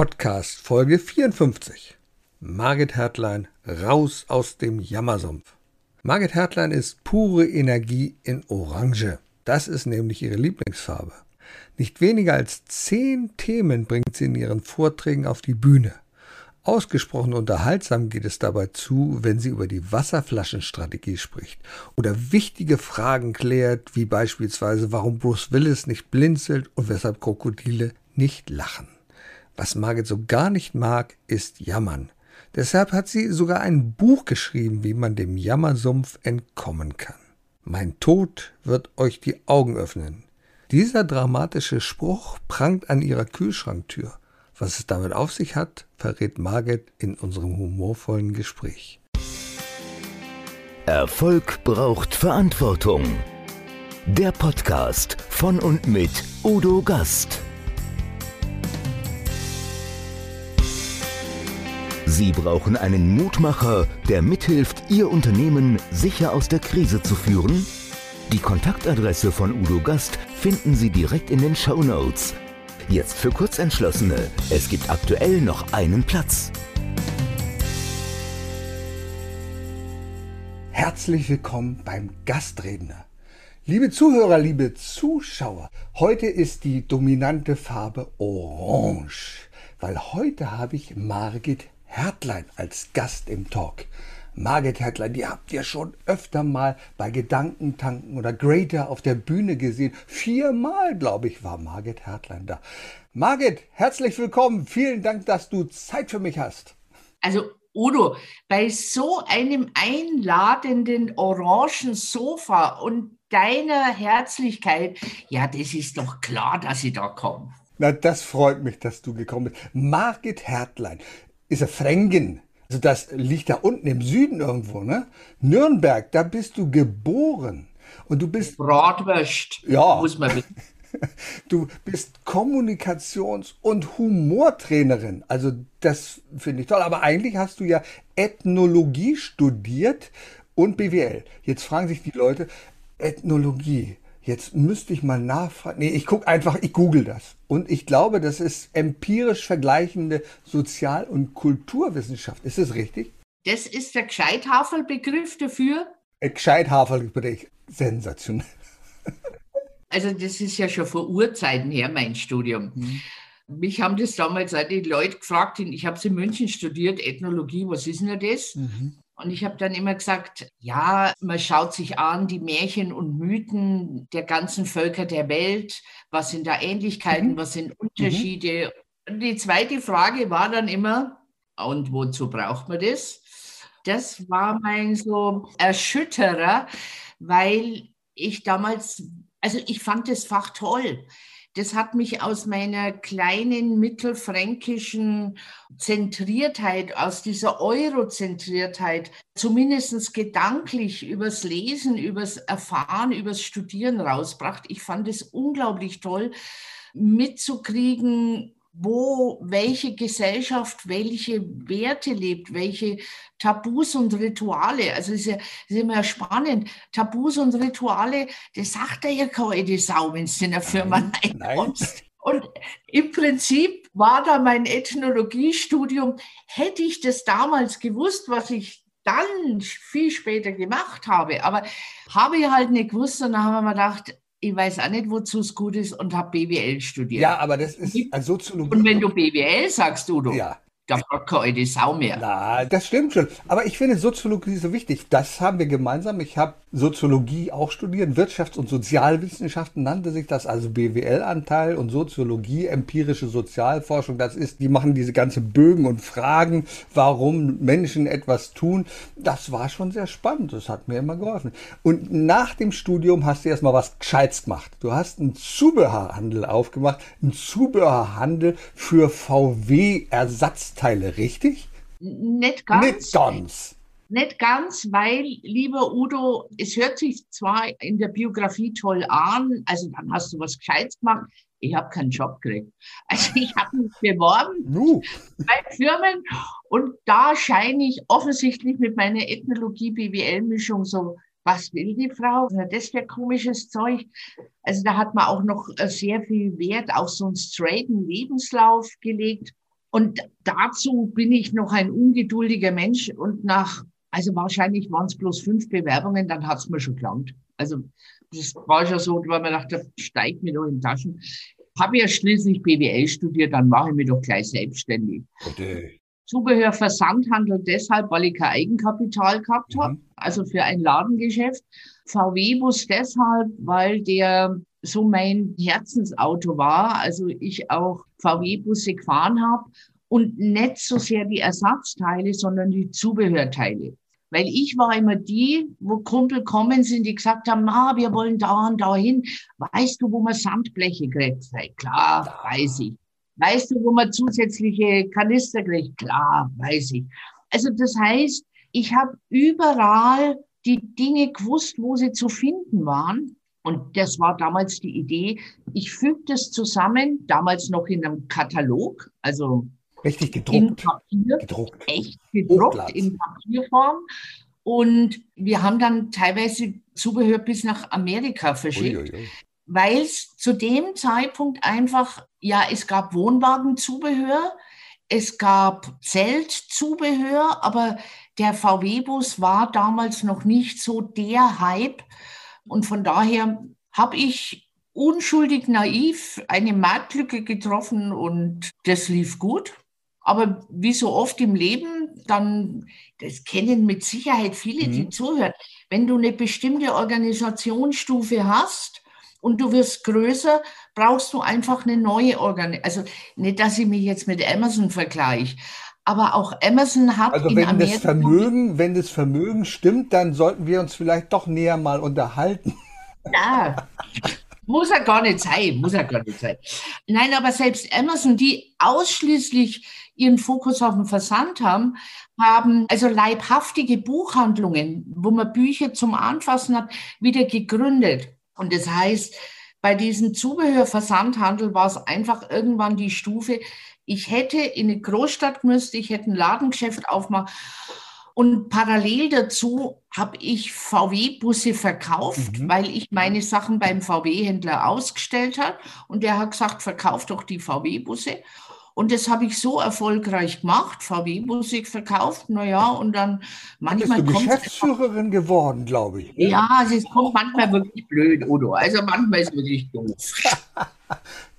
Podcast Folge 54. Margit Hertlein raus aus dem Jammersumpf. Margit Hertlein ist pure Energie in Orange. Das ist nämlich ihre Lieblingsfarbe. Nicht weniger als zehn Themen bringt sie in ihren Vorträgen auf die Bühne. Ausgesprochen unterhaltsam geht es dabei zu, wenn sie über die Wasserflaschenstrategie spricht oder wichtige Fragen klärt, wie beispielsweise warum Bruce Willis nicht blinzelt und weshalb Krokodile nicht lachen. Was Margit so gar nicht mag, ist Jammern. Deshalb hat sie sogar ein Buch geschrieben, wie man dem Jammersumpf entkommen kann. Mein Tod wird euch die Augen öffnen. Dieser dramatische Spruch prangt an ihrer Kühlschranktür. Was es damit auf sich hat, verrät Margit in unserem humorvollen Gespräch. Erfolg braucht Verantwortung. Der Podcast von und mit Udo Gast. Sie brauchen einen Mutmacher, der mithilft, Ihr Unternehmen sicher aus der Krise zu führen? Die Kontaktadresse von Udo Gast finden Sie direkt in den Show Notes Jetzt für Kurzentschlossene. Es gibt aktuell noch einen Platz. Herzlich willkommen beim Gastredner. Liebe Zuhörer, liebe Zuschauer, heute ist die dominante Farbe Orange, weil heute habe ich Margit Hertlein als Gast im Talk. Margit Hertler, die habt ihr schon öfter mal bei Gedankentanken oder Greater auf der Bühne gesehen. Viermal, glaube ich, war Margit Hertlein da. Margit, herzlich willkommen. Vielen Dank, dass du Zeit für mich hast. Also Udo, bei so einem einladenden orangen Sofa und deiner Herzlichkeit, ja, das ist doch klar, dass ich da komme. Na, das freut mich, dass du gekommen bist. Margit Hertlein ist eine Fränkin. Also das liegt da unten im Süden irgendwo, ne? Nürnberg, da bist du geboren. Und du bist. Bratwurst. Ja. Muss man wissen. Du bist Kommunikations- und Humortrainerin. Also das finde ich toll. Aber eigentlich hast du ja Ethnologie studiert und BWL. Jetzt fragen sich die Leute, Ethnologie, Jetzt müsste ich mal nachfragen. Nee, ich gucke einfach, ich google das. Und ich glaube, das ist empirisch vergleichende Sozial- und Kulturwissenschaft. Ist das richtig? Das ist der Gescheithaferl-Begriff dafür. Gescheithaferl-Begriff. Sensationell. Also das ist ja schon vor Urzeiten her, mein Studium. Mhm. Mich haben das damals auch die Leute gefragt, ich habe es in München studiert, Ethnologie, was ist denn das? Mhm. Und ich habe dann immer gesagt, ja, man schaut sich an die Märchen und Mythen der ganzen Völker der Welt. Was sind da Ähnlichkeiten, mhm. was sind Unterschiede? Mhm. Und die zweite Frage war dann immer, und wozu braucht man das? Das war mein so Erschütterer, weil ich damals, also ich fand das Fach toll das hat mich aus meiner kleinen mittelfränkischen Zentriertheit, aus dieser Eurozentriertheit, zumindest gedanklich übers Lesen, übers Erfahren, übers Studieren rausbracht. Ich fand es unglaublich toll, mitzukriegen, wo welche Gesellschaft welche Werte lebt, welche Tabus und Rituale. Also ist, ja, ist immer spannend. Tabus und Rituale, das sagt er ja keine Sau, wenn du in der Firma reinkommst. Und im Prinzip war da mein Ethnologiestudium, hätte ich das damals gewusst, was ich dann viel später gemacht habe, aber habe ich halt nicht gewusst und dann haben wir mir gedacht, ich weiß auch nicht, wozu es gut ist und habe BWL studiert. Ja, aber das ist also Soziologie. Und wenn du BWL sagst, du, du ja. Da fragt keine Sau mehr. Na, das stimmt schon. Aber ich finde Soziologie so wichtig. Das haben wir gemeinsam. Ich habe Soziologie auch studiert. Wirtschafts- und Sozialwissenschaften nannte sich das, also BWL-Anteil und Soziologie, empirische Sozialforschung. Das ist, die machen diese ganze Bögen und Fragen, warum Menschen etwas tun. Das war schon sehr spannend. Das hat mir immer geholfen. Und nach dem Studium hast du erstmal was Gescheites gemacht. Du hast einen Zubehörhandel aufgemacht. Einen Zubehörhandel für VW-Ersatzteile. Teile, richtig? Nicht ganz. Nicht ganz. Nicht ganz, weil, lieber Udo, es hört sich zwar in der Biografie toll an, also dann hast du was Gescheites gemacht, ich habe keinen Job gekriegt. Also ich habe mich beworben uh. bei Firmen und da scheine ich offensichtlich mit meiner Ethnologie-BWL-Mischung so, was will die Frau? Das wäre komisches Zeug. Also da hat man auch noch sehr viel Wert auf so einen straighten Lebenslauf gelegt. Und dazu bin ich noch ein ungeduldiger Mensch und nach, also wahrscheinlich waren es bloß fünf Bewerbungen, dann hat es mir schon gelangt. Also das war schon so, weil man dachte, steigt mir doch in Taschen. Habe ja schließlich BWL studiert, dann mache ich mich doch gleich selbstständig. Bitte. Zubehör Versandhandel deshalb, weil ich kein Eigenkapital gehabt mhm. habe, also für ein Ladengeschäft. VW-Bus deshalb, weil der so mein Herzensauto war. Also ich auch VW-Busse gefahren habe und nicht so sehr die Ersatzteile, sondern die Zubehörteile. Weil ich war immer die, wo Kumpel kommen sind, die gesagt haben, na, wir wollen da und da hin. Weißt du, wo man Sandbleche kriegt? Sei klar, weiß ich. Weißt du, wo man zusätzliche Kanister kriegt? Klar, weiß ich. Also das heißt, ich habe überall die Dinge gewusst, wo sie zu finden waren. Und das war damals die Idee. Ich füge das zusammen, damals noch in einem Katalog, also richtig gedruckt, in Papier, gedruckt. echt gedruckt Hochglanz. in Papierform. Und wir haben dann teilweise Zubehör bis nach Amerika verschickt, weil es zu dem Zeitpunkt einfach, ja, es gab Wohnwagenzubehör, es gab Zeltzubehör, aber der VW-Bus war damals noch nicht so der Hype. Und von daher habe ich unschuldig naiv eine Marktlücke getroffen und das lief gut. Aber wie so oft im Leben, dann, das kennen mit Sicherheit viele, die mhm. zuhören, wenn du eine bestimmte Organisationsstufe hast und du wirst größer, brauchst du einfach eine neue Organisation. Also nicht, dass ich mich jetzt mit Amazon vergleiche, aber auch Amazon hat also wenn Amerika das Vermögen, wenn das Vermögen stimmt, dann sollten wir uns vielleicht doch näher mal unterhalten. Ja, muss ja gar nicht sein, muss ja gar nicht sein. Nein, aber selbst Amazon, die ausschließlich ihren Fokus auf den Versand haben, haben also leibhaftige Buchhandlungen, wo man Bücher zum Anfassen hat, wieder gegründet. Und das heißt, bei diesem Zubehörversandhandel war es einfach irgendwann die Stufe, ich hätte in eine Großstadt müsste, ich hätte ein Ladengeschäft aufmachen. Und parallel dazu habe ich VW-Busse verkauft, mhm. weil ich meine Sachen beim VW-Händler ausgestellt habe. Und der hat gesagt, verkauf doch die VW-Busse. Und das habe ich so erfolgreich gemacht, VW-Busse verkauft, naja, und dann manchmal. Bist du Geschäftsführerin geworden, glaube ich. Ne? Ja, es kommt manchmal wirklich blöd, Udo. Also manchmal ist es wirklich doof.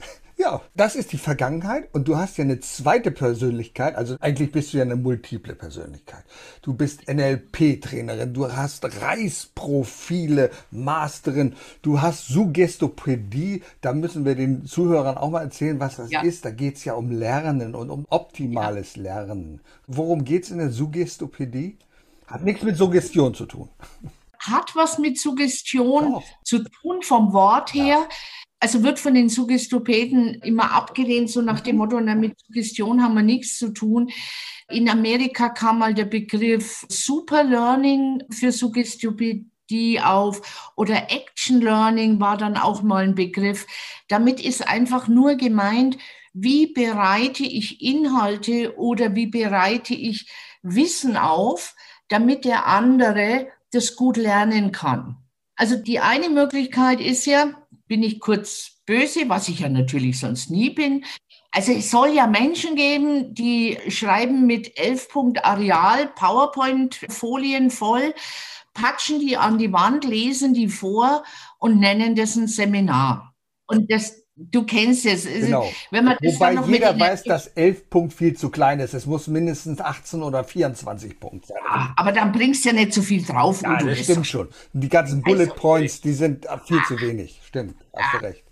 Ja, das ist die Vergangenheit und du hast ja eine zweite Persönlichkeit, also eigentlich bist du ja eine multiple Persönlichkeit. Du bist NLP-Trainerin, du hast Reisprofile, Masterin, du hast Suggestopädie, da müssen wir den Zuhörern auch mal erzählen, was das ja. ist. Da geht es ja um Lernen und um optimales ja. Lernen. Worum geht es in der Suggestopädie? Hat nichts mit Suggestion zu tun. Hat was mit Suggestion Doch. zu tun vom Wort her. Ja also wird von den Suggestopäden immer abgelehnt, so nach dem Motto, na, mit Suggestion haben wir nichts zu tun. In Amerika kam mal der Begriff Super Learning für Suggestopädie auf oder Action Learning war dann auch mal ein Begriff. Damit ist einfach nur gemeint, wie bereite ich Inhalte oder wie bereite ich Wissen auf, damit der andere das gut lernen kann. Also die eine Möglichkeit ist ja, bin ich kurz böse, was ich ja natürlich sonst nie bin. Also es soll ja Menschen geben, die schreiben mit 11 Punkt Areal PowerPoint-Folien voll, patschen die an die Wand, lesen die vor und nennen das ein Seminar. Und das Du kennst es. Genau. Man Wobei jeder weiß, dass 11 Punkt viel zu klein ist. Es muss mindestens 18 oder 24 Punkt sein. Ja, aber dann bringst du ja nicht so viel drauf. Ja, das stimmt schon. Die ganzen Bullet also, Points, die sind viel ja. zu wenig. Stimmt, hast du recht.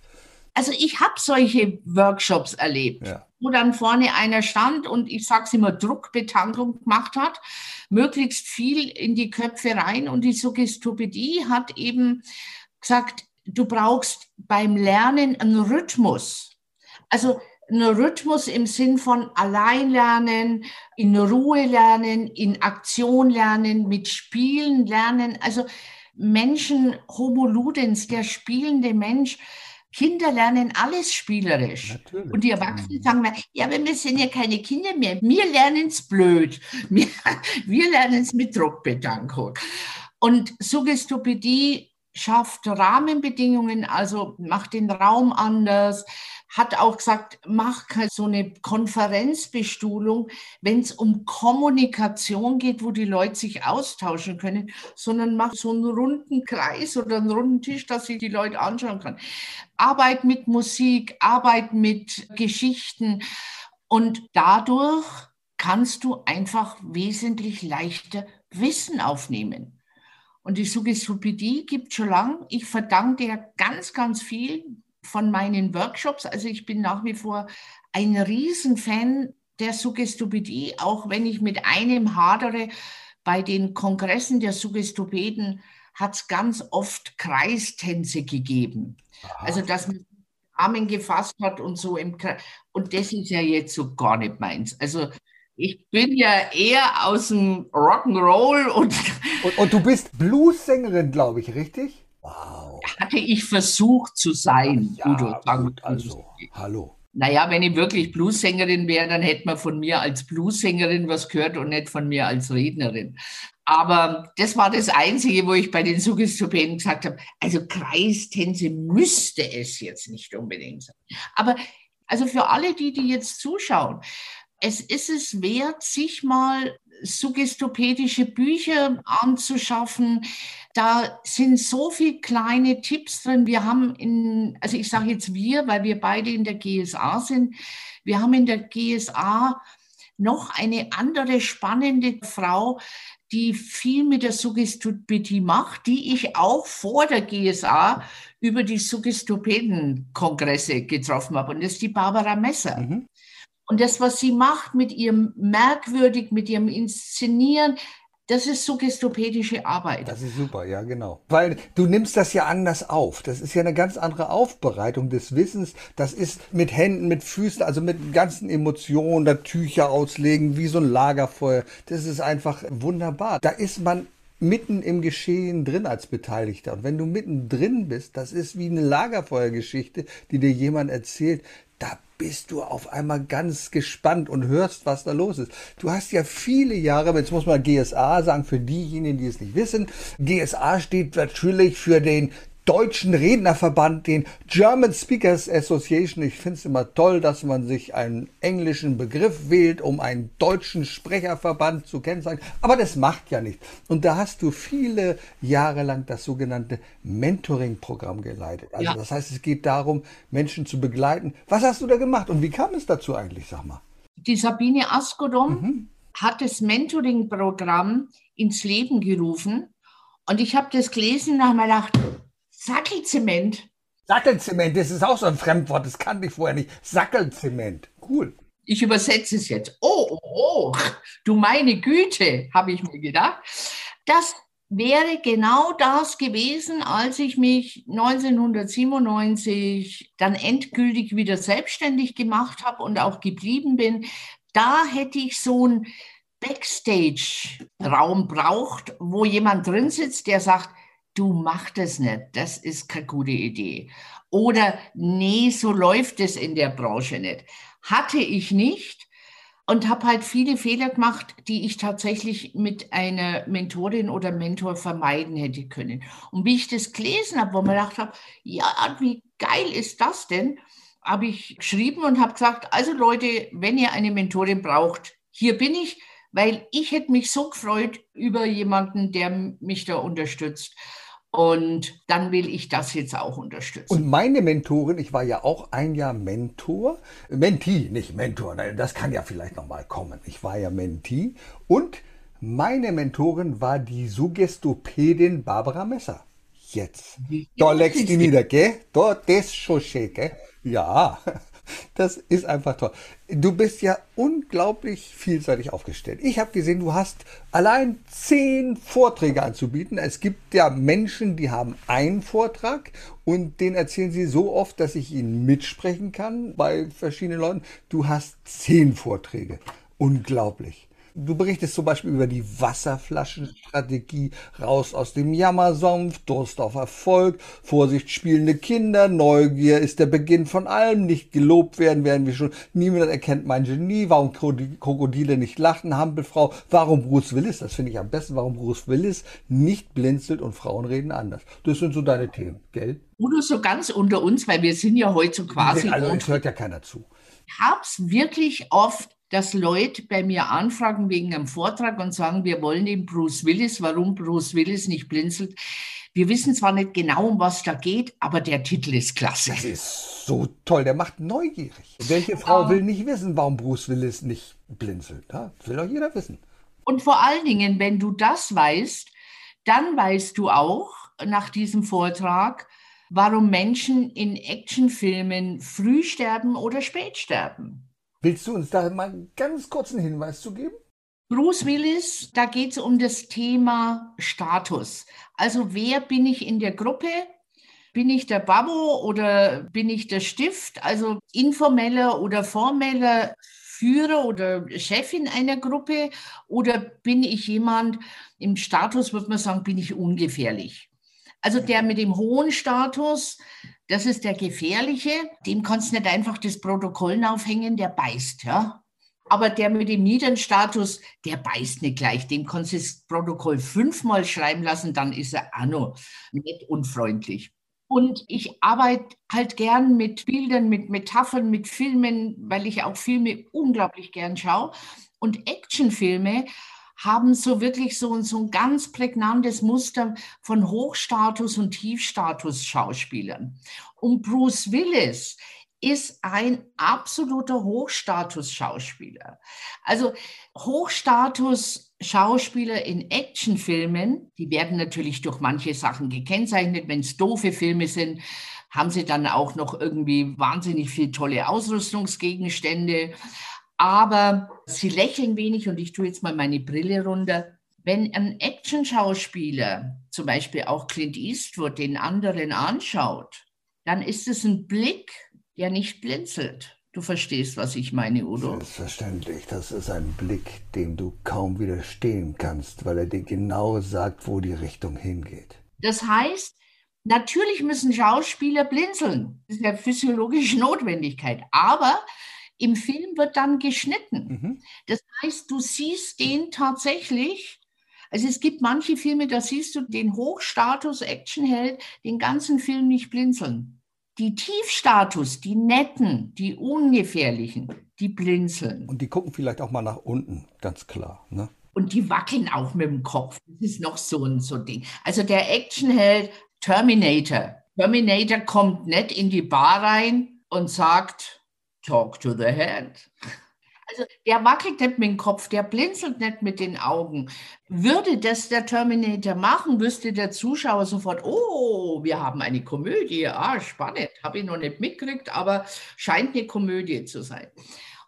Also ich habe solche Workshops erlebt, ja. wo dann vorne einer stand und ich sage es immer, Druckbetankung gemacht hat, möglichst viel in die Köpfe rein und die Suggestopädie hat eben gesagt, du brauchst beim Lernen einen Rhythmus. Also einen Rhythmus im Sinn von allein lernen, in Ruhe lernen, in Aktion lernen, mit Spielen lernen. Also Menschen, Homo Ludens, der spielende Mensch, Kinder lernen alles spielerisch. Natürlich. Und die Erwachsenen sagen, ja, aber wir sind ja keine Kinder mehr. Wir lernen es blöd. Wir, wir lernen es mit Druckbetankung. Und Suggestopädie schafft Rahmenbedingungen, also macht den Raum anders, hat auch gesagt, mach so eine Konferenzbestuhlung, wenn es um Kommunikation geht, wo die Leute sich austauschen können, sondern mach so einen runden Kreis oder einen runden Tisch, dass sich die Leute anschauen können. Arbeit mit Musik, Arbeit mit Geschichten und dadurch kannst du einfach wesentlich leichter Wissen aufnehmen. Und die Suggestopädie gibt schon lang. Ich verdanke dir ganz, ganz viel von meinen Workshops. Also ich bin nach wie vor ein Riesenfan der Suggestopädie, auch wenn ich mit einem hadere. Bei den Kongressen der Suggestopäden hat es ganz oft Kreistänze gegeben. Aha. Also dass man Armen gefasst hat und so im Kreis. Und das ist ja jetzt so gar nicht meins. Also ich bin ja eher aus dem Rock'n'Roll und, und. Und du bist Blues-Sängerin, glaube ich, richtig? Wow. Hatte ich versucht zu sein, ja, Udo. Gut, also, hallo. Naja, wenn ich wirklich Blues-Sängerin wäre, dann hätte man von mir als Blues-Sängerin was gehört und nicht von mir als Rednerin. Aber das war das Einzige, wo ich bei den Suggestopäden gesagt habe, also Kreistänze müsste es jetzt nicht unbedingt sein. Aber also für alle, die, die jetzt zuschauen, es ist es wert, sich mal suggestopädische Bücher anzuschaffen. Da sind so viele kleine Tipps drin. Wir haben in, also ich sage jetzt wir, weil wir beide in der GSA sind. Wir haben in der GSA noch eine andere spannende Frau, die viel mit der Suggestopädie macht, die ich auch vor der GSA über die Suggestopäden-Kongresse getroffen habe. Und das ist die Barbara Messer. Mhm. Und das, was sie macht mit ihrem merkwürdig, mit ihrem Inszenieren, das ist suggestopädische Arbeit. Das ist super, ja, genau. Weil du nimmst das ja anders auf. Das ist ja eine ganz andere Aufbereitung des Wissens. Das ist mit Händen, mit Füßen, also mit ganzen Emotionen, da Tücher auslegen, wie so ein Lagerfeuer. Das ist einfach wunderbar. Da ist man mitten im Geschehen drin als Beteiligter. Und wenn du mittendrin bist, das ist wie eine Lagerfeuergeschichte, die dir jemand erzählt, da bist du auf einmal ganz gespannt und hörst, was da los ist. Du hast ja viele Jahre, jetzt muss man GSA sagen, für diejenigen, die es nicht wissen, GSA steht natürlich für den deutschen Rednerverband, den German Speakers Association. Ich finde es immer toll, dass man sich einen englischen Begriff wählt, um einen deutschen Sprecherverband zu kennzeichnen. Aber das macht ja nichts. Und da hast du viele Jahre lang das sogenannte Mentoring-Programm geleitet. Also ja. das heißt, es geht darum, Menschen zu begleiten. Was hast du da gemacht und wie kam es dazu eigentlich, sag mal? Die Sabine Askodom mhm. hat das Mentoring-Programm ins Leben gerufen. Und ich habe das gelesen und habe mir gedacht, Sackelzement. Sackelzement, das ist auch so ein Fremdwort, das kannte ich vorher nicht. Sackelzement, cool. Ich übersetze es jetzt. Oh, oh, oh, du meine Güte, habe ich mir gedacht. Das wäre genau das gewesen, als ich mich 1997 dann endgültig wieder selbstständig gemacht habe und auch geblieben bin. Da hätte ich so einen Backstage-Raum braucht, wo jemand drin sitzt, der sagt, du mach das nicht, das ist keine gute Idee. Oder nee, so läuft es in der Branche nicht. Hatte ich nicht und habe halt viele Fehler gemacht, die ich tatsächlich mit einer Mentorin oder Mentor vermeiden hätte können. Und wie ich das gelesen habe, wo man gedacht habe, ja, wie geil ist das denn? Habe ich geschrieben und habe gesagt, also Leute, wenn ihr eine Mentorin braucht, hier bin ich, weil ich hätte mich so gefreut über jemanden, der mich da unterstützt. Und dann will ich das jetzt auch unterstützen. Und meine Mentorin, ich war ja auch ein Jahr Mentor, Mentee, nicht Mentor, das kann ja vielleicht nochmal kommen. Ich war ja Mentee und meine Mentorin war die Suggestopädin Barbara Messer. Jetzt. Da legst du nieder, gell? Da, das schon schön, gell? Ja. Das ist einfach toll. Du bist ja unglaublich vielseitig aufgestellt. Ich habe gesehen, du hast allein zehn Vorträge anzubieten. Es gibt ja Menschen, die haben einen Vortrag und den erzählen sie so oft, dass ich ihn mitsprechen kann bei verschiedenen Leuten. Du hast zehn Vorträge. Unglaublich. Du berichtest zum Beispiel über die Wasserflaschenstrategie, raus aus dem Jammersumpf, Durst auf Erfolg, Vorsicht spielende Kinder, Neugier ist der Beginn von allem, nicht gelobt werden, werden wir schon, niemand erkennt mein Genie, warum Krokodile nicht lachen, Hampelfrau, warum Bruce Willis, das finde ich am besten, warum Bruce Willis nicht blinzelt und Frauen reden anders. Das sind so deine Themen, gell? Udo, so ganz unter uns, weil wir sind ja heute so quasi. Also, es hört ja keiner zu. Ich habe es wirklich oft dass Leute bei mir anfragen wegen einem Vortrag und sagen, wir wollen den Bruce Willis, warum Bruce Willis nicht blinzelt. Wir wissen zwar nicht genau, um was da geht, aber der Titel ist klasse. Das ist so toll, der macht neugierig. Welche Frau um, will nicht wissen, warum Bruce Willis nicht blinzelt? Ja, das will doch jeder wissen. Und vor allen Dingen, wenn du das weißt, dann weißt du auch nach diesem Vortrag, warum Menschen in Actionfilmen früh sterben oder spät sterben. Willst du uns da mal einen ganz kurzen Hinweis zu geben? Bruce Willis, da geht es um das Thema Status. Also wer bin ich in der Gruppe? Bin ich der Babbo oder bin ich der Stift? Also informeller oder formeller Führer oder Chefin einer Gruppe oder bin ich jemand im Status, würde man sagen, bin ich ungefährlich? Also der mit dem hohen Status, das ist der gefährliche, dem kannst du nicht einfach das Protokoll aufhängen, der beißt, ja. Aber der mit dem niederen Status, der beißt nicht gleich. Dem kannst du das Protokoll fünfmal schreiben lassen, dann ist er auch noch nicht unfreundlich. Und ich arbeite halt gern mit Bildern, mit Metaphern, mit Filmen, weil ich auch Filme unglaublich gern schaue. Und Actionfilme haben so wirklich so, so ein ganz prägnantes Muster von Hochstatus- und Tiefstatus-Schauspielern. Und Bruce Willis ist ein absoluter Hochstatus-Schauspieler. Also Hochstatus-Schauspieler in Actionfilmen, die werden natürlich durch manche Sachen gekennzeichnet. Wenn es doofe Filme sind, haben sie dann auch noch irgendwie wahnsinnig viel tolle Ausrüstungsgegenstände aber sie lächeln wenig und ich tue jetzt mal meine Brille runter. Wenn ein Action-Schauspieler, zum Beispiel auch Clint Eastwood, den anderen anschaut, dann ist es ein Blick, der nicht blinzelt. Du verstehst, was ich meine, Udo. Selbstverständlich. Das ist ein Blick, dem du kaum widerstehen kannst, weil er dir genau sagt, wo die Richtung hingeht. Das heißt, natürlich müssen Schauspieler blinzeln. Das ist ja physiologische Notwendigkeit. Aber im Film wird dann geschnitten. Mhm. Das heißt, du siehst den tatsächlich. Also es gibt manche Filme, da siehst du den Hochstatus-Actionheld den ganzen Film nicht blinzeln. Die Tiefstatus, die netten, die ungefährlichen, die blinzeln. Und die gucken vielleicht auch mal nach unten, ganz klar. Ne? Und die wackeln auch mit dem Kopf. Das ist noch so ein so Ding. Also der Actionheld Terminator. Terminator kommt nicht in die Bar rein und sagt, Talk to the head. Also der wackelt nicht mit dem Kopf, der blinzelt nicht mit den Augen. Würde das der Terminator machen, wüsste der Zuschauer sofort, oh, wir haben eine Komödie, ah, spannend, habe ich noch nicht mitgekriegt, aber scheint eine Komödie zu sein.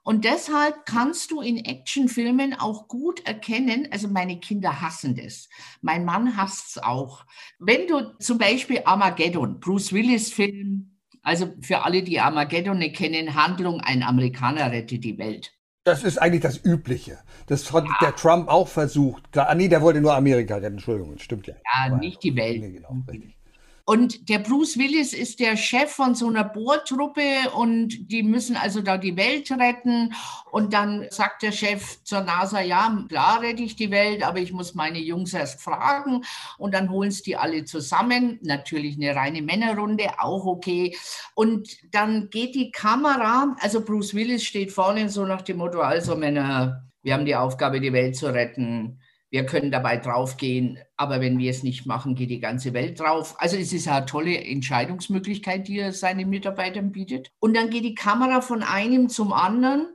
Und deshalb kannst du in Actionfilmen auch gut erkennen, also meine Kinder hassen das. Mein Mann hasst es auch. Wenn du zum Beispiel Armageddon, Bruce Willis Film, also für alle, die Armageddon nicht kennen, Handlung, ein Amerikaner rettet die Welt. Das ist eigentlich das Übliche. Das hat ja. der Trump auch versucht. Ah, nee, der wollte nur Amerika retten. Entschuldigung, stimmt ja. Ja, Aber nicht die Welt. Nee, genau, richtig. Und der Bruce Willis ist der Chef von so einer Bohrtruppe und die müssen also da die Welt retten. Und dann sagt der Chef zur NASA, ja, klar rette ich die Welt, aber ich muss meine Jungs erst fragen. Und dann holen sie die alle zusammen. Natürlich eine reine Männerrunde, auch okay. Und dann geht die Kamera, also Bruce Willis steht vorne so nach dem Motto, also Männer, wir haben die Aufgabe, die Welt zu retten wir können dabei draufgehen, aber wenn wir es nicht machen, geht die ganze Welt drauf. Also es ist eine tolle Entscheidungsmöglichkeit, die er seinen Mitarbeitern bietet. Und dann geht die Kamera von einem zum anderen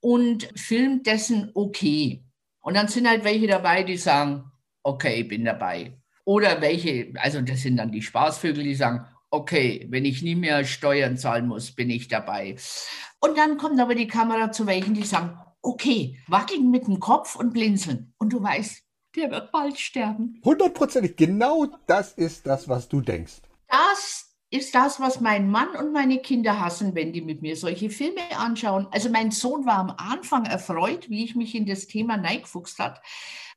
und filmt dessen okay. Und dann sind halt welche dabei, die sagen, okay, bin dabei. Oder welche, also das sind dann die Spaßvögel, die sagen, okay, wenn ich nie mehr Steuern zahlen muss, bin ich dabei. Und dann kommt aber die Kamera zu welchen, die sagen, okay, wackeln mit dem Kopf und blinzeln. Und du weißt, der wird bald sterben. Hundertprozentig, genau das ist das, was du denkst. Das ist das, was mein Mann und meine Kinder hassen, wenn die mit mir solche Filme anschauen. Also mein Sohn war am Anfang erfreut, wie ich mich in das Thema neigefuchst hat,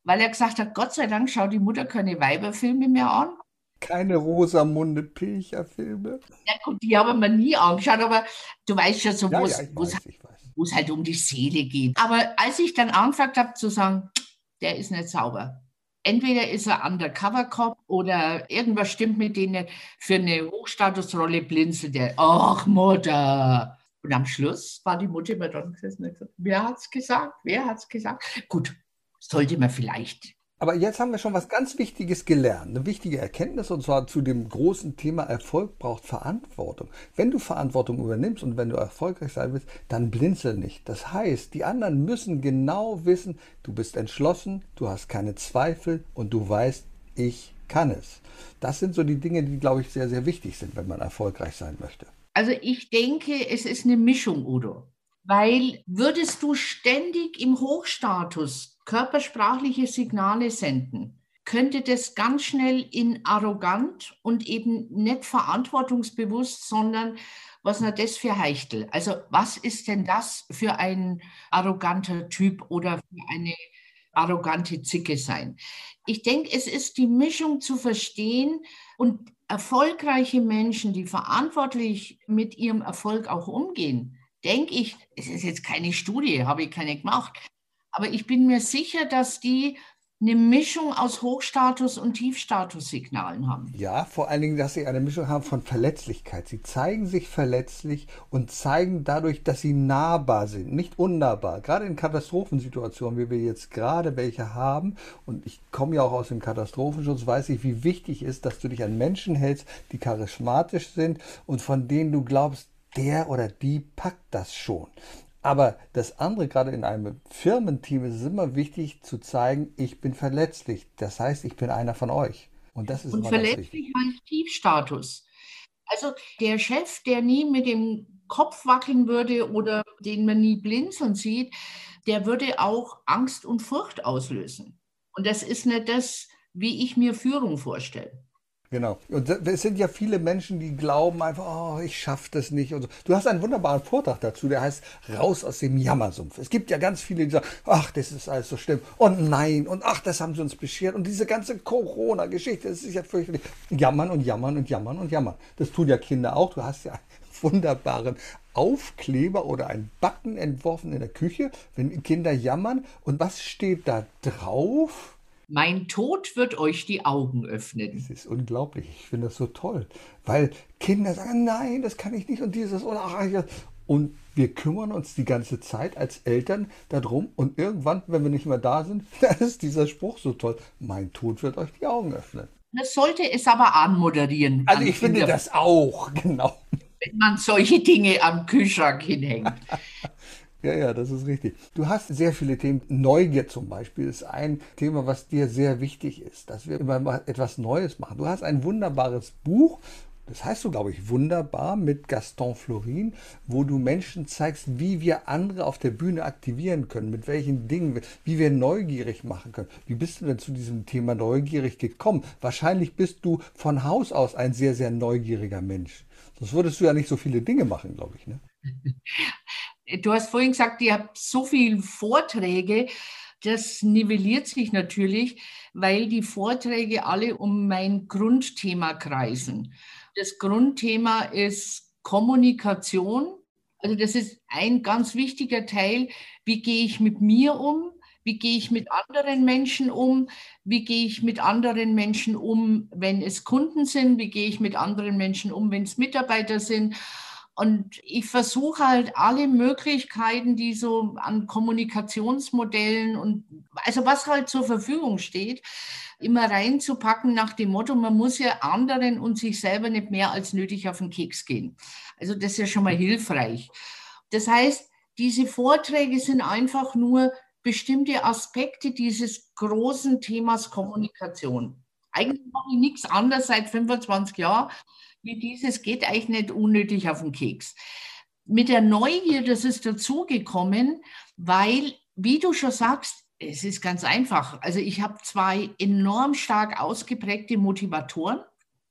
weil er gesagt hat, Gott sei Dank schaut die Mutter keine Weiberfilme mehr an. Keine Rosamunde Pilcher-Filme. Ja gut, die haben wir nie angeschaut, aber du weißt schon so, Ja, wo ja, es ich wo es- wo es halt um die Seele geht. Aber als ich dann angefangen habe zu sagen, der ist nicht sauber. Entweder ist er Undercover-Cop oder irgendwas stimmt mit denen. Für eine Hochstatusrolle blinzelt der. Ach, Mutter. Und am Schluss war die Mutter immer dran gesessen und hat gesagt, wer hat's gesagt? Wer hat's gesagt? Gut, sollte man vielleicht. Aber jetzt haben wir schon was ganz Wichtiges gelernt, eine wichtige Erkenntnis, und zwar zu dem großen Thema Erfolg braucht Verantwortung. Wenn du Verantwortung übernimmst und wenn du erfolgreich sein willst, dann blinzel nicht. Das heißt, die anderen müssen genau wissen, du bist entschlossen, du hast keine Zweifel und du weißt, ich kann es. Das sind so die Dinge, die, glaube ich, sehr, sehr wichtig sind, wenn man erfolgreich sein möchte. Also ich denke, es ist eine Mischung, Udo. Weil würdest du ständig im Hochstatus körpersprachliche Signale senden, könnte das ganz schnell in arrogant und eben nicht verantwortungsbewusst, sondern was ist das für Heichtel? Also was ist denn das für ein arroganter Typ oder für eine arrogante Zicke sein? Ich denke, es ist die Mischung zu verstehen und erfolgreiche Menschen, die verantwortlich mit ihrem Erfolg auch umgehen, denke ich, es ist jetzt keine Studie, habe ich keine gemacht, aber ich bin mir sicher, dass die eine Mischung aus Hochstatus- und Tiefstatussignalen haben. Ja, vor allen Dingen, dass sie eine Mischung haben von Verletzlichkeit. Sie zeigen sich verletzlich und zeigen dadurch, dass sie nahbar sind, nicht unnahbar. Gerade in Katastrophensituationen, wie wir jetzt gerade welche haben, und ich komme ja auch aus dem Katastrophenschutz, weiß ich, wie wichtig ist, dass du dich an Menschen hältst, die charismatisch sind und von denen du glaubst, der oder die packt das schon. Aber das andere, gerade in einem Firmenteam, ist es immer wichtig zu zeigen, ich bin verletzlich. Das heißt, ich bin einer von euch. Und das ist Und verletzlich heißt Tiefstatus. Also der Chef, der nie mit dem Kopf wackeln würde oder den man nie blinzeln sieht, der würde auch Angst und Furcht auslösen. Und das ist nicht das, wie ich mir Führung vorstelle. Genau. Und es sind ja viele Menschen, die glauben einfach, oh, ich schaffe das nicht. Und so. Du hast einen wunderbaren Vortrag dazu, der heißt Raus aus dem Jammersumpf. Es gibt ja ganz viele, die sagen, ach, das ist alles so schlimm. Und nein, und ach, das haben sie uns beschert. Und diese ganze Corona-Geschichte, das ist ja fürchterlich. Jammern und jammern und jammern und jammern. Das tun ja Kinder auch. Du hast ja einen wunderbaren Aufkleber oder einen Button entworfen in der Küche, wenn Kinder jammern. Und was steht da drauf? Mein Tod wird euch die Augen öffnen. Das ist unglaublich. Ich finde das so toll. Weil Kinder sagen, nein, das kann ich nicht und dieses und ach, ja. Und wir kümmern uns die ganze Zeit als Eltern darum und irgendwann, wenn wir nicht mehr da sind, dann ist dieser Spruch so toll. Mein Tod wird euch die Augen öffnen. Das sollte es aber anmoderieren. Also ich finde das auch, genau. Wenn man solche Dinge am Kühlschrank hinhängt. Ja, ja, das ist richtig. Du hast sehr viele Themen. Neugier zum Beispiel ist ein Thema, was dir sehr wichtig ist, dass wir immer etwas Neues machen. Du hast ein wunderbares Buch, das heißt so, glaube ich, wunderbar mit Gaston Florin, wo du Menschen zeigst, wie wir andere auf der Bühne aktivieren können, mit welchen Dingen, wie wir neugierig machen können. Wie bist du denn zu diesem Thema neugierig gekommen? Wahrscheinlich bist du von Haus aus ein sehr, sehr neugieriger Mensch. Sonst würdest du ja nicht so viele Dinge machen, glaube ich. Ne? Du hast vorhin gesagt, ihr habt so viele Vorträge. Das nivelliert sich natürlich, weil die Vorträge alle um mein Grundthema kreisen. Das Grundthema ist Kommunikation. Also das ist ein ganz wichtiger Teil. Wie gehe ich mit mir um? Wie gehe ich mit anderen Menschen um? Wie gehe ich mit anderen Menschen um, wenn es Kunden sind? Wie gehe ich mit anderen Menschen um, wenn es Mitarbeiter sind? Und ich versuche halt alle Möglichkeiten, die so an Kommunikationsmodellen und also was halt zur Verfügung steht, immer reinzupacken nach dem Motto, man muss ja anderen und sich selber nicht mehr als nötig auf den Keks gehen. Also das ist ja schon mal hilfreich. Das heißt, diese Vorträge sind einfach nur bestimmte Aspekte dieses großen Themas Kommunikation. Eigentlich mache ich nichts anderes seit 25 Jahren wie dieses geht eigentlich nicht unnötig auf den Keks. Mit der Neugier, das ist dazugekommen, weil, wie du schon sagst, es ist ganz einfach. Also ich habe zwei enorm stark ausgeprägte Motivatoren.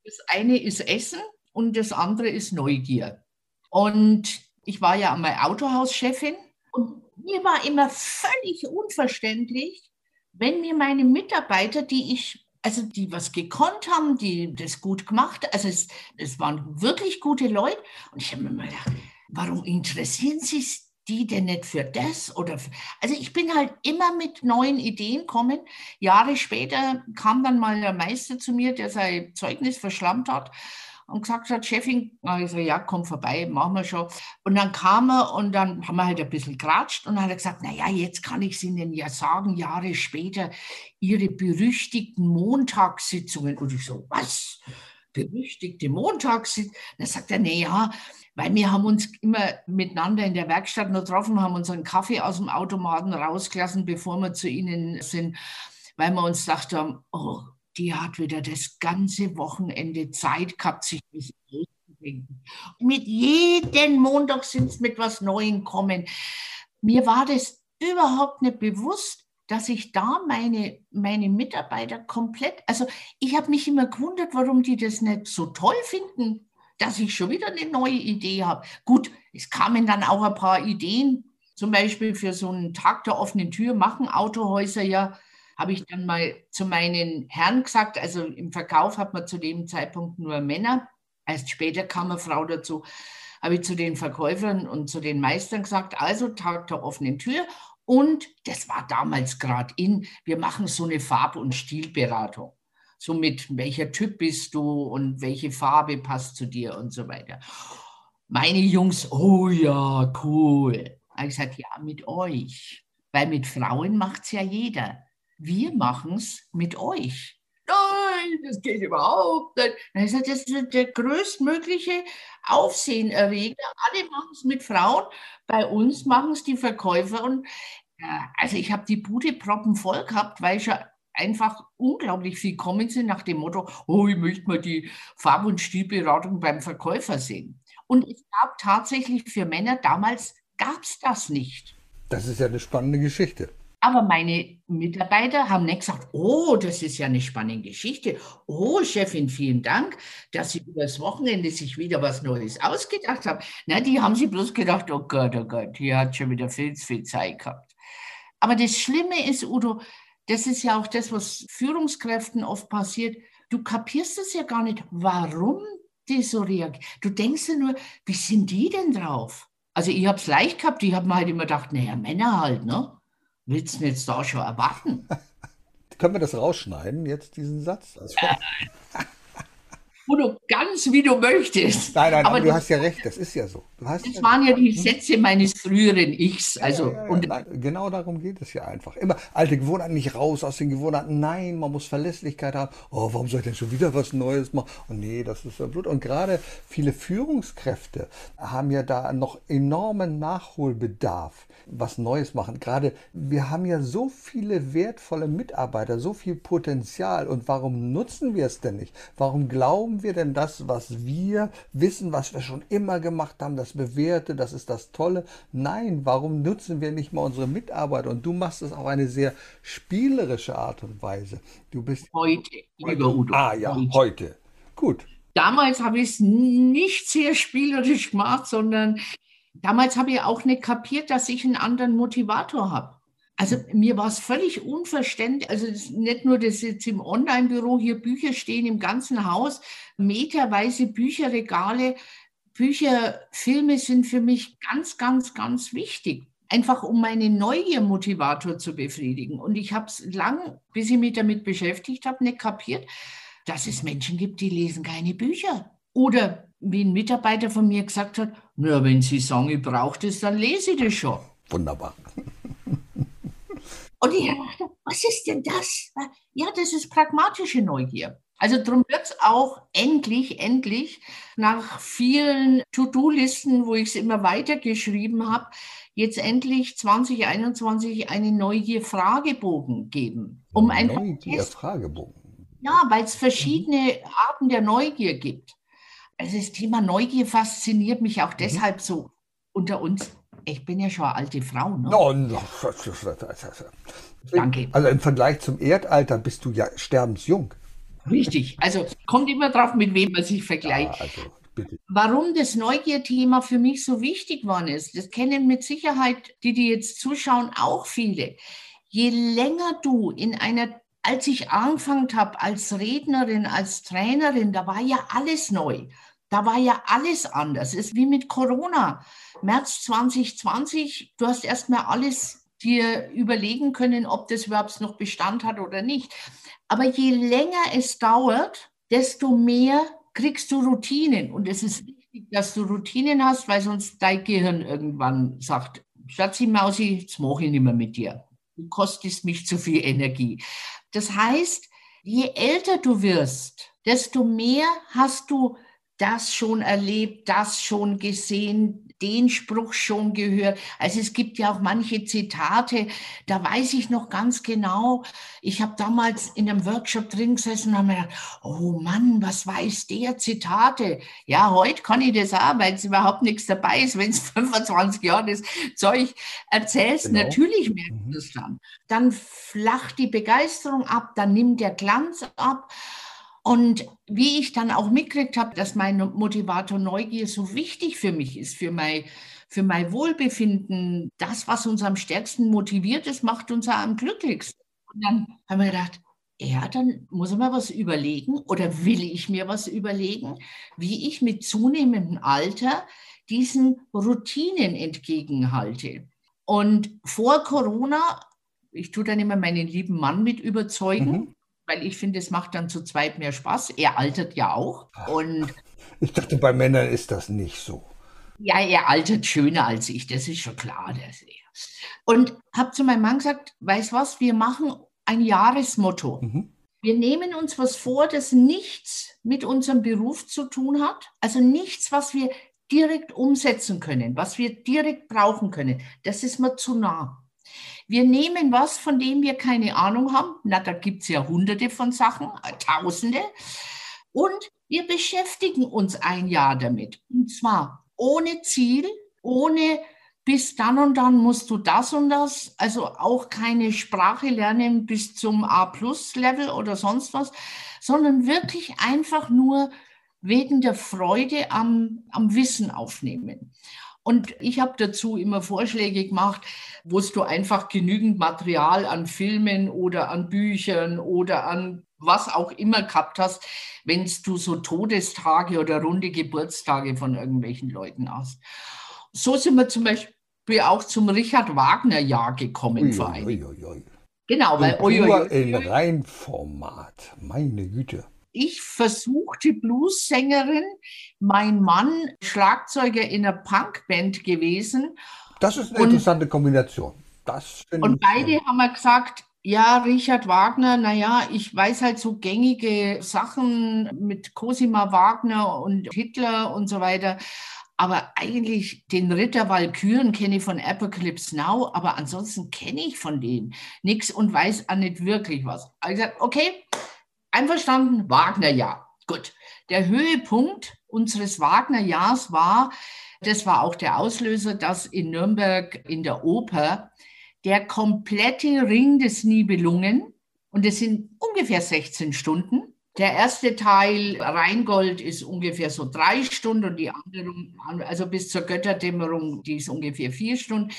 Das eine ist Essen und das andere ist Neugier. Und ich war ja einmal Autohauschefin und mir war immer völlig unverständlich, wenn mir meine Mitarbeiter, die ich, also die was gekonnt haben, die das gut gemacht, also es, es waren wirklich gute Leute. Und ich habe mir immer gedacht, warum interessieren Sie die denn nicht für das oder für, also ich bin halt immer mit neuen Ideen kommen. Jahre später kam dann mal der Meister zu mir, der sein Zeugnis verschlammt hat und gesagt hat, Chefin, ich so, ja, komm vorbei, machen wir schon. Und dann kam er und dann haben wir halt ein bisschen geratscht und dann hat er gesagt, naja, jetzt kann ich es Ihnen ja sagen, Jahre später, Ihre berüchtigten Montagssitzungen. Und ich so, was? Berüchtigte Montagssitzungen? Dann sagt er, naja, weil wir haben uns immer miteinander in der Werkstatt noch getroffen, haben unseren Kaffee aus dem Automaten rausgelassen, bevor wir zu ihnen sind, weil wir uns gedacht haben, oh, die hat wieder das ganze Wochenende Zeit gehabt, sich das auszudenken. Mit jedem Montag sind sie mit was Neuem kommen. Mir war das überhaupt nicht bewusst, dass ich da meine, meine Mitarbeiter komplett, also ich habe mich immer gewundert, warum die das nicht so toll finden, dass ich schon wieder eine neue Idee habe. Gut, es kamen dann auch ein paar Ideen, zum Beispiel für so einen Tag der offenen Tür machen Autohäuser ja habe ich dann mal zu meinen Herren gesagt, also im Verkauf hat man zu dem Zeitpunkt nur Männer, erst später kam eine Frau dazu, habe ich zu den Verkäufern und zu den Meistern gesagt, also Tag der offenen Tür und das war damals gerade in, wir machen so eine Farb- und Stilberatung. So mit welcher Typ bist du und welche Farbe passt zu dir und so weiter. Meine Jungs, oh ja, cool. Habe ich gesagt, ja, mit euch. Weil mit Frauen macht es ja jeder wir machen es mit euch. Nein, das geht überhaupt nicht. Dann ist das ist der größtmögliche Aufsehenerreger. Alle machen es mit Frauen, bei uns machen es die Verkäufer. Und, ja, also ich habe die Bude proppen voll gehabt, weil schon einfach unglaublich viel kommen sind nach dem Motto, oh, ich möchte mal die Farb- und Stilberatung beim Verkäufer sehen. Und es gab tatsächlich für Männer damals, gab es das nicht. Das ist ja eine spannende Geschichte. Aber meine Mitarbeiter haben nicht gesagt, oh, das ist ja eine spannende Geschichte. Oh, Chefin, vielen Dank, dass Sie über das Wochenende sich wieder was Neues ausgedacht haben. Na, die haben sich bloß gedacht, oh Gott, oh Gott, hier hat schon wieder viel zu viel Zeit gehabt. Aber das Schlimme ist, Udo, das ist ja auch das, was Führungskräften oft passiert. Du kapierst es ja gar nicht, warum die so reagieren. Du denkst ja nur, wie sind die denn drauf? Also ich habe es leicht gehabt, ich habe mir halt immer gedacht, naja, Männer halt, ne? Willst du jetzt da schon erwarten? Können wir das rausschneiden, jetzt diesen Satz? Also, Udo, ganz wie du möchtest. Nein, nein, aber, du hast ja recht, das ist ja so. das ja waren ja die Sätze meines früheren Ichs. Also, ja, ja, und nein, genau darum geht es ja einfach. Immer alte Gewohnheiten nicht raus aus den Gewohnheiten. Nein, man muss Verlässlichkeit haben. Oh, warum soll ich denn schon wieder was Neues machen? Und oh, nee, das ist ja Blut. Und gerade viele Führungskräfte haben ja da noch enormen Nachholbedarf was Neues machen. Gerade wir haben ja so viele wertvolle Mitarbeiter, so viel Potenzial. Und warum nutzen wir es denn nicht? Warum glauben wir denn das, was wir wissen, was wir schon immer gemacht haben, das Bewährte, das ist das Tolle? Nein, warum nutzen wir nicht mal unsere Mitarbeiter? Und du machst es auf eine sehr spielerische Art und Weise. Du bist heute, lieber Udo. Ah ja, heute. heute. Gut. Damals habe ich es nicht sehr spielerisch gemacht, sondern Damals habe ich auch nicht kapiert, dass ich einen anderen Motivator habe. Also mir war es völlig unverständlich, also nicht nur, dass jetzt im Online-Büro hier Bücher stehen im ganzen Haus, meterweise Bücherregale, Bücher, Filme sind für mich ganz, ganz, ganz wichtig. Einfach um meinen Neugier-Motivator zu befriedigen. Und ich habe es lang, bis ich mich damit beschäftigt habe, nicht kapiert, dass es Menschen gibt, die lesen keine Bücher. Oder wie ein Mitarbeiter von mir gesagt hat, na, wenn Sie sagen, ich brauche das, dann lese ich das schon. Wunderbar. Und ich dachte, was ist denn das? Ja, das ist pragmatische Neugier. Also darum wird es auch endlich, endlich nach vielen To-Do-Listen, wo ich es immer weitergeschrieben habe, jetzt endlich 2021 einen Neugier-Fragebogen geben. Um Neugier-Fragebogen? Ja, weil es verschiedene Arten der Neugier gibt. Also das Thema Neugier fasziniert mich auch mhm. deshalb so unter uns. Ich bin ja schon eine alte Frau. Ne? No, no. Danke. Also im Vergleich zum Erdalter bist du ja sterbensjung. Richtig. Also kommt immer drauf, mit wem man sich vergleicht. Ja, also bitte. Warum das Neugierthema für mich so wichtig geworden ist, das kennen mit Sicherheit die, die jetzt zuschauen, auch viele. Je länger du in einer, als ich angefangen habe als Rednerin, als Trainerin, da war ja alles neu. Da war ja alles anders. Es ist wie mit Corona. März 2020, du hast erstmal alles dir überlegen können, ob das überhaupt noch Bestand hat oder nicht. Aber je länger es dauert, desto mehr kriegst du Routinen. Und es ist wichtig, dass du Routinen hast, weil sonst dein Gehirn irgendwann sagt, Schatzi Mausi, jetzt mache ich nicht mehr mit dir. Du kostest mich zu viel Energie. Das heißt, je älter du wirst, desto mehr hast du das schon erlebt, das schon gesehen, den Spruch schon gehört. Also es gibt ja auch manche Zitate, da weiß ich noch ganz genau, ich habe damals in einem Workshop drin gesessen und habe mir gedacht, oh Mann, was weiß der Zitate? Ja, heute kann ich das auch, weil es überhaupt nichts dabei ist, wenn es 25 Jahre das Zeug erzählst. Genau. Natürlich merkt mhm. das dann. Dann flacht die Begeisterung ab, dann nimmt der Glanz ab. Und wie ich dann auch mitgekriegt habe, dass mein Motivator Neugier so wichtig für mich ist, für mein, für mein Wohlbefinden, das, was uns am stärksten motiviert, das macht uns am glücklichsten. Und dann haben wir gedacht, ja, dann muss ich mir was überlegen oder will ich mir was überlegen, wie ich mit zunehmendem Alter diesen Routinen entgegenhalte. Und vor Corona, ich tue dann immer meinen lieben Mann mit überzeugen, mhm weil ich finde, es macht dann zu zweit mehr Spaß. Er altert ja auch. Und ich dachte, bei Männern ist das nicht so. Ja, er altert schöner als ich, das ist schon klar. Das, Und habe zu meinem Mann gesagt, weißt was, wir machen ein Jahresmotto. Mhm. Wir nehmen uns was vor, das nichts mit unserem Beruf zu tun hat, also nichts, was wir direkt umsetzen können, was wir direkt brauchen können. Das ist mir zu nah. Wir nehmen was, von dem wir keine Ahnung haben. Na, da gibt es ja hunderte von Sachen, äh, tausende. Und wir beschäftigen uns ein Jahr damit. Und zwar ohne Ziel, ohne bis dann und dann musst du das und das, also auch keine Sprache lernen bis zum A-Plus-Level oder sonst was, sondern wirklich einfach nur wegen der Freude am, am Wissen aufnehmen. Und ich habe dazu immer Vorschläge gemacht, wo du einfach genügend Material an Filmen oder an Büchern oder an was auch immer gehabt hast, wenn du so Todestage oder runde Geburtstage von irgendwelchen Leuten hast. So sind wir zum Beispiel auch zum Richard Wagner Jahr gekommen ui, vor einem. Genau, weil ui, ui, in Reinformat, meine Güte ich versuchte Bluessängerin, mein Mann Schlagzeuger in einer Punkband gewesen. Das ist eine und, interessante Kombination. Das und beide haben wir gesagt, ja, Richard Wagner, naja, ich weiß halt so gängige Sachen mit Cosima Wagner und Hitler und so weiter. Aber eigentlich den Ritter Walküren kenne ich von Apocalypse Now, aber ansonsten kenne ich von dem nichts und weiß auch nicht wirklich was. Also okay, Einverstanden? Wagner-Jahr. Gut. Der Höhepunkt unseres Wagner-Jahrs war, das war auch der Auslöser, dass in Nürnberg in der Oper der komplette Ring des Nibelungen, und es sind ungefähr 16 Stunden, der erste Teil, Rheingold, ist ungefähr so drei Stunden und die andere, also bis zur Götterdämmerung, die ist ungefähr vier Stunden.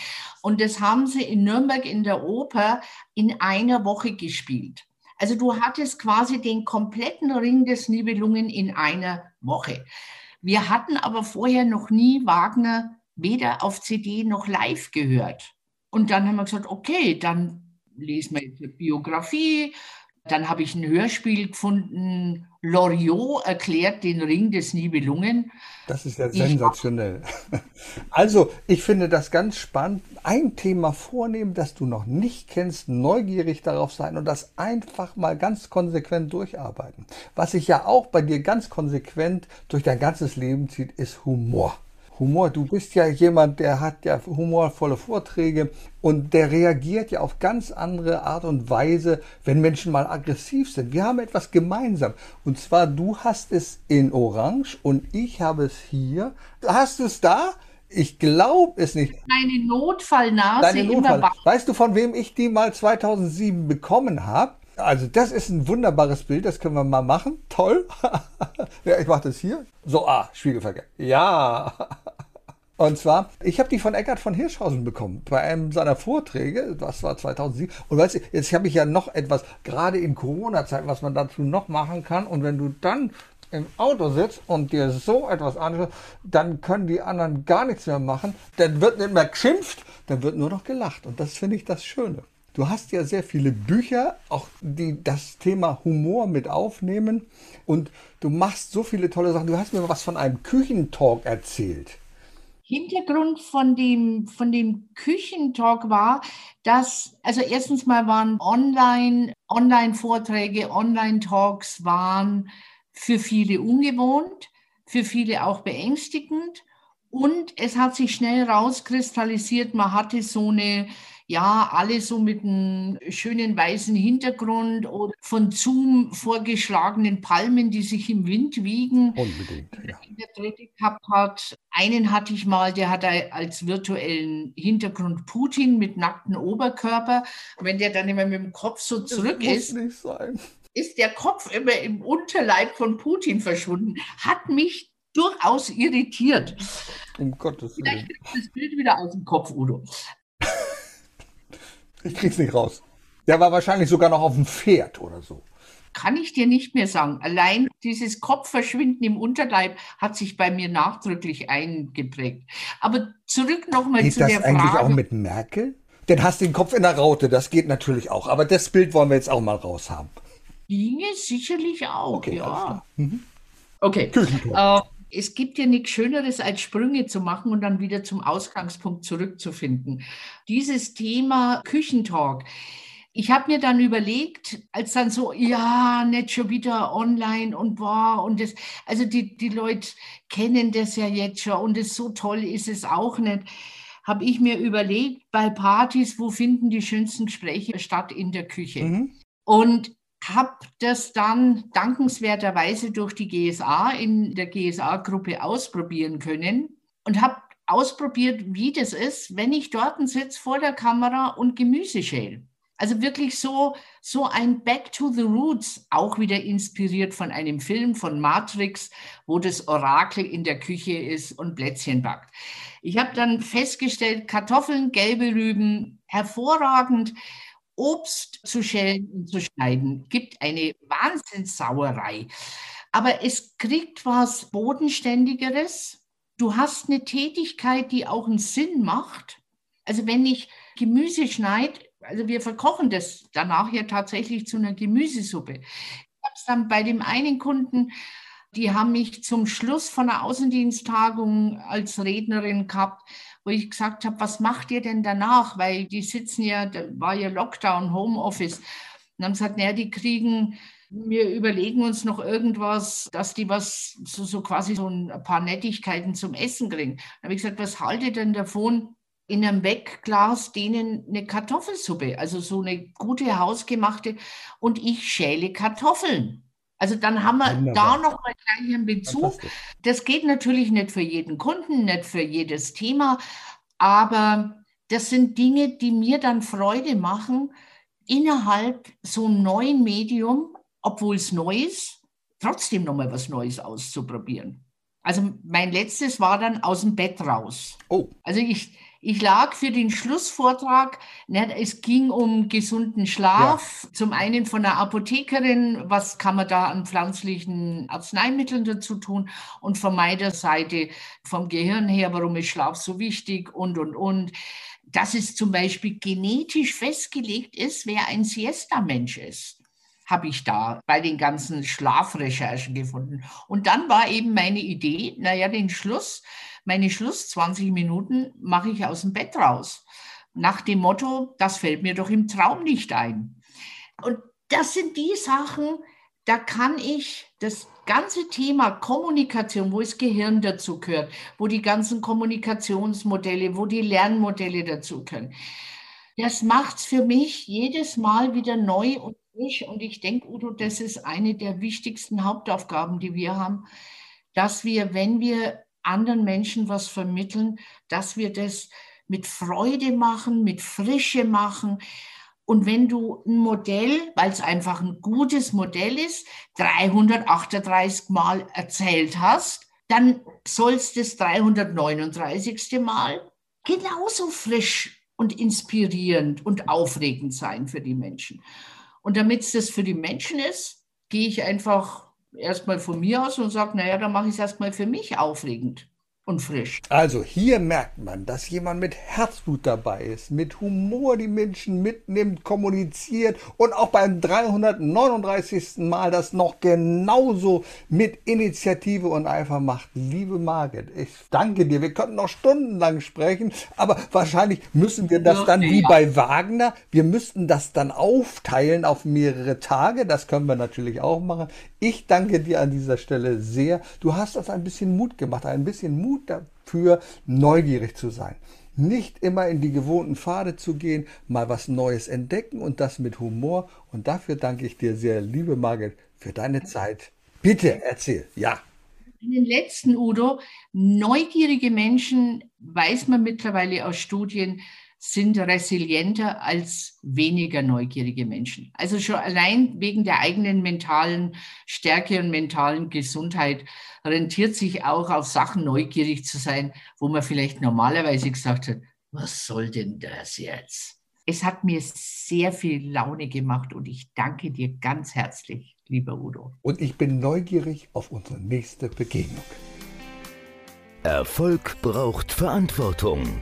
Und das haben sie in Nürnberg in der Oper in einer Woche gespielt. Also du hattest quasi den kompletten Ring des Nibelungen in einer Woche. Wir hatten aber vorher noch nie Wagner weder auf CD noch live gehört. Und dann haben wir gesagt, okay, dann lesen wir jetzt eine Biografie, dann habe ich ein Hörspiel gefunden, Loriot erklärt den Ring des Nibelungen. Das ist ja sensationell. Also, ich finde das ganz spannend. Ein Thema vornehmen, das du noch nicht kennst, neugierig darauf sein und das einfach mal ganz konsequent durcharbeiten. Was sich ja auch bei dir ganz konsequent durch dein ganzes Leben zieht, ist Humor. Humor. Du bist ja jemand, der hat ja humorvolle Vorträge und der reagiert ja auf ganz andere Art und Weise, wenn Menschen mal aggressiv sind. Wir haben etwas gemeinsam. Und zwar, du hast es in Orange und ich habe es hier. Hast du es da? Ich glaube es nicht. Deine Notfallnase Deine Notfall. Weißt du, von wem ich die mal 2007 bekommen habe? Also das ist ein wunderbares Bild, das können wir mal machen. Toll. ja, ich mache das hier. So, ah, Spiegelverkehr. Ja. Und zwar, ich habe die von Eckhard von Hirschhausen bekommen, bei einem seiner Vorträge, das war 2007. Und weißt du, jetzt habe ich ja noch etwas, gerade in Corona-Zeiten, was man dazu noch machen kann. Und wenn du dann im Auto sitzt und dir so etwas anschaust, dann können die anderen gar nichts mehr machen. Dann wird nicht mehr geschimpft, dann wird nur noch gelacht. Und das finde ich das Schöne. Du hast ja sehr viele Bücher, auch die das Thema Humor mit aufnehmen. Und du machst so viele tolle Sachen. Du hast mir was von einem Küchentalk erzählt. Hintergrund von dem, von dem Küchentalk war, dass, also erstens mal waren Online, Online-Vorträge, Online-Talks waren für viele ungewohnt, für viele auch beängstigend. Und es hat sich schnell rauskristallisiert, man hatte so eine ja, alle so mit einem schönen weißen Hintergrund oder von Zoom vorgeschlagenen Palmen, die sich im Wind wiegen. Unbedingt, ja. Der dritte gehabt hat. Einen hatte ich mal, der hat als virtuellen Hintergrund Putin mit nacktem Oberkörper. Wenn der dann immer mit dem Kopf so zurück das ist. Nicht sein. Ist der Kopf immer im Unterleib von Putin verschwunden? Hat mich durchaus irritiert. Um Gottes Willen. Vielleicht kriegst du das Bild wieder aus dem Kopf, Udo. Ich krieg's nicht raus. Der war wahrscheinlich sogar noch auf dem Pferd oder so. Kann ich dir nicht mehr sagen. Allein dieses Kopfverschwinden im Unterleib hat sich bei mir nachdrücklich eingeprägt. Aber zurück nochmal zu der Frage. Geht das eigentlich auch mit Merkel? Denn hast den Kopf in der Raute, das geht natürlich auch. Aber das Bild wollen wir jetzt auch mal raushaben. Dinge sicherlich auch, okay, ja. Mhm. Okay. Äh, es gibt ja nichts Schöneres, als Sprünge zu machen und dann wieder zum Ausgangspunkt zurückzufinden. Dieses Thema Küchentalk. Ich habe mir dann überlegt, als dann so, ja, nicht schon wieder online und boah, und das, also die, die Leute kennen das ja jetzt schon und es so toll ist es auch nicht, habe ich mir überlegt, bei Partys, wo finden die schönsten Gespräche statt in der Küche? Mhm. Und habe das dann dankenswerterweise durch die GSA in der GSA-Gruppe ausprobieren können und habe ausprobiert, wie das ist, wenn ich dort sitze vor der Kamera und Gemüse schäle. Also wirklich so, so ein Back to the Roots, auch wieder inspiriert von einem Film von Matrix, wo das Orakel in der Küche ist und Plätzchen backt. Ich habe dann festgestellt, Kartoffeln, gelbe Rüben, hervorragend. Obst zu schälen und zu schneiden, gibt eine Wahnsinnssauerei. Aber es kriegt was Bodenständigeres. Du hast eine Tätigkeit, die auch einen Sinn macht. Also wenn ich Gemüse schneide, also wir verkochen das danach ja tatsächlich zu einer Gemüsesuppe. Ich habe es dann bei dem einen Kunden, die haben mich zum Schluss von der Außendiensttagung als Rednerin gehabt wo ich gesagt habe, was macht ihr denn danach? Weil die sitzen ja, da war ja Lockdown, Homeoffice. Und haben gesagt, naja, die kriegen, wir überlegen uns noch irgendwas, dass die was, so, so quasi so ein paar Nettigkeiten zum Essen kriegen. Da habe ich gesagt, was haltet denn davon, in einem Wegglas denen eine Kartoffelsuppe, also so eine gute hausgemachte, und ich schäle Kartoffeln. Also dann haben wir Wunderbar. da noch mal gleich einen Bezug. Das geht natürlich nicht für jeden Kunden, nicht für jedes Thema, aber das sind Dinge, die mir dann Freude machen, innerhalb so einem neuen Medium, obwohl es neu ist, trotzdem noch mal was Neues auszuprobieren. Also mein letztes war dann aus dem Bett raus. Oh. Also ich, ich lag für den Schlussvortrag, ne, es ging um gesunden Schlaf, ja. zum einen von der Apothekerin, was kann man da an pflanzlichen Arzneimitteln dazu tun und von meiner Seite vom Gehirn her, warum ist Schlaf so wichtig und, und, und. Dass es zum Beispiel genetisch festgelegt ist, wer ein Siesta-Mensch ist habe ich da bei den ganzen Schlafrecherchen gefunden. Und dann war eben meine Idee, naja, den Schluss, meine Schluss 20 Minuten mache ich aus dem Bett raus. Nach dem Motto, das fällt mir doch im Traum nicht ein. Und das sind die Sachen, da kann ich das ganze Thema Kommunikation, wo das Gehirn dazu gehört, wo die ganzen Kommunikationsmodelle, wo die Lernmodelle dazu können. Das macht es für mich jedes Mal wieder neu und frisch. Und ich denke, Udo, das ist eine der wichtigsten Hauptaufgaben, die wir haben, dass wir, wenn wir anderen Menschen was vermitteln, dass wir das mit Freude machen, mit Frische machen Und wenn du ein Modell, weil es einfach ein gutes Modell ist, 338 Mal erzählt hast, dann sollst das 339. Mal genauso frisch und inspirierend und aufregend sein für die Menschen. Und damit es das für die Menschen ist, gehe ich einfach erstmal von mir aus und sage, naja, dann mache ich es erstmal für mich aufregend und frisch. Also hier merkt man, dass jemand mit Herzblut dabei ist, mit Humor die Menschen mitnimmt, kommuniziert und auch beim 339. Mal das noch genauso mit Initiative und Eifer macht. Liebe Margit, ich danke dir. Wir könnten noch stundenlang sprechen, aber wahrscheinlich müssen wir das dann wie bei Wagner, wir müssten das dann aufteilen auf mehrere Tage. Das können wir natürlich auch machen. Ich danke dir an dieser Stelle sehr. Du hast uns ein bisschen Mut gemacht, ein bisschen Mut Mut dafür, neugierig zu sein. Nicht immer in die gewohnten Pfade zu gehen, mal was Neues entdecken und das mit Humor. Und dafür danke ich dir sehr, liebe Margit, für deine Zeit. Bitte erzähl, ja. In den letzten, Udo, neugierige Menschen, weiß man mittlerweile aus Studien, sind resilienter als weniger neugierige Menschen. Also schon allein wegen der eigenen mentalen Stärke und mentalen Gesundheit rentiert sich auch auf Sachen neugierig zu sein, wo man vielleicht normalerweise gesagt hat, was soll denn das jetzt? Es hat mir sehr viel Laune gemacht und ich danke dir ganz herzlich, lieber Udo. Und ich bin neugierig auf unsere nächste Begegnung. Erfolg braucht Verantwortung.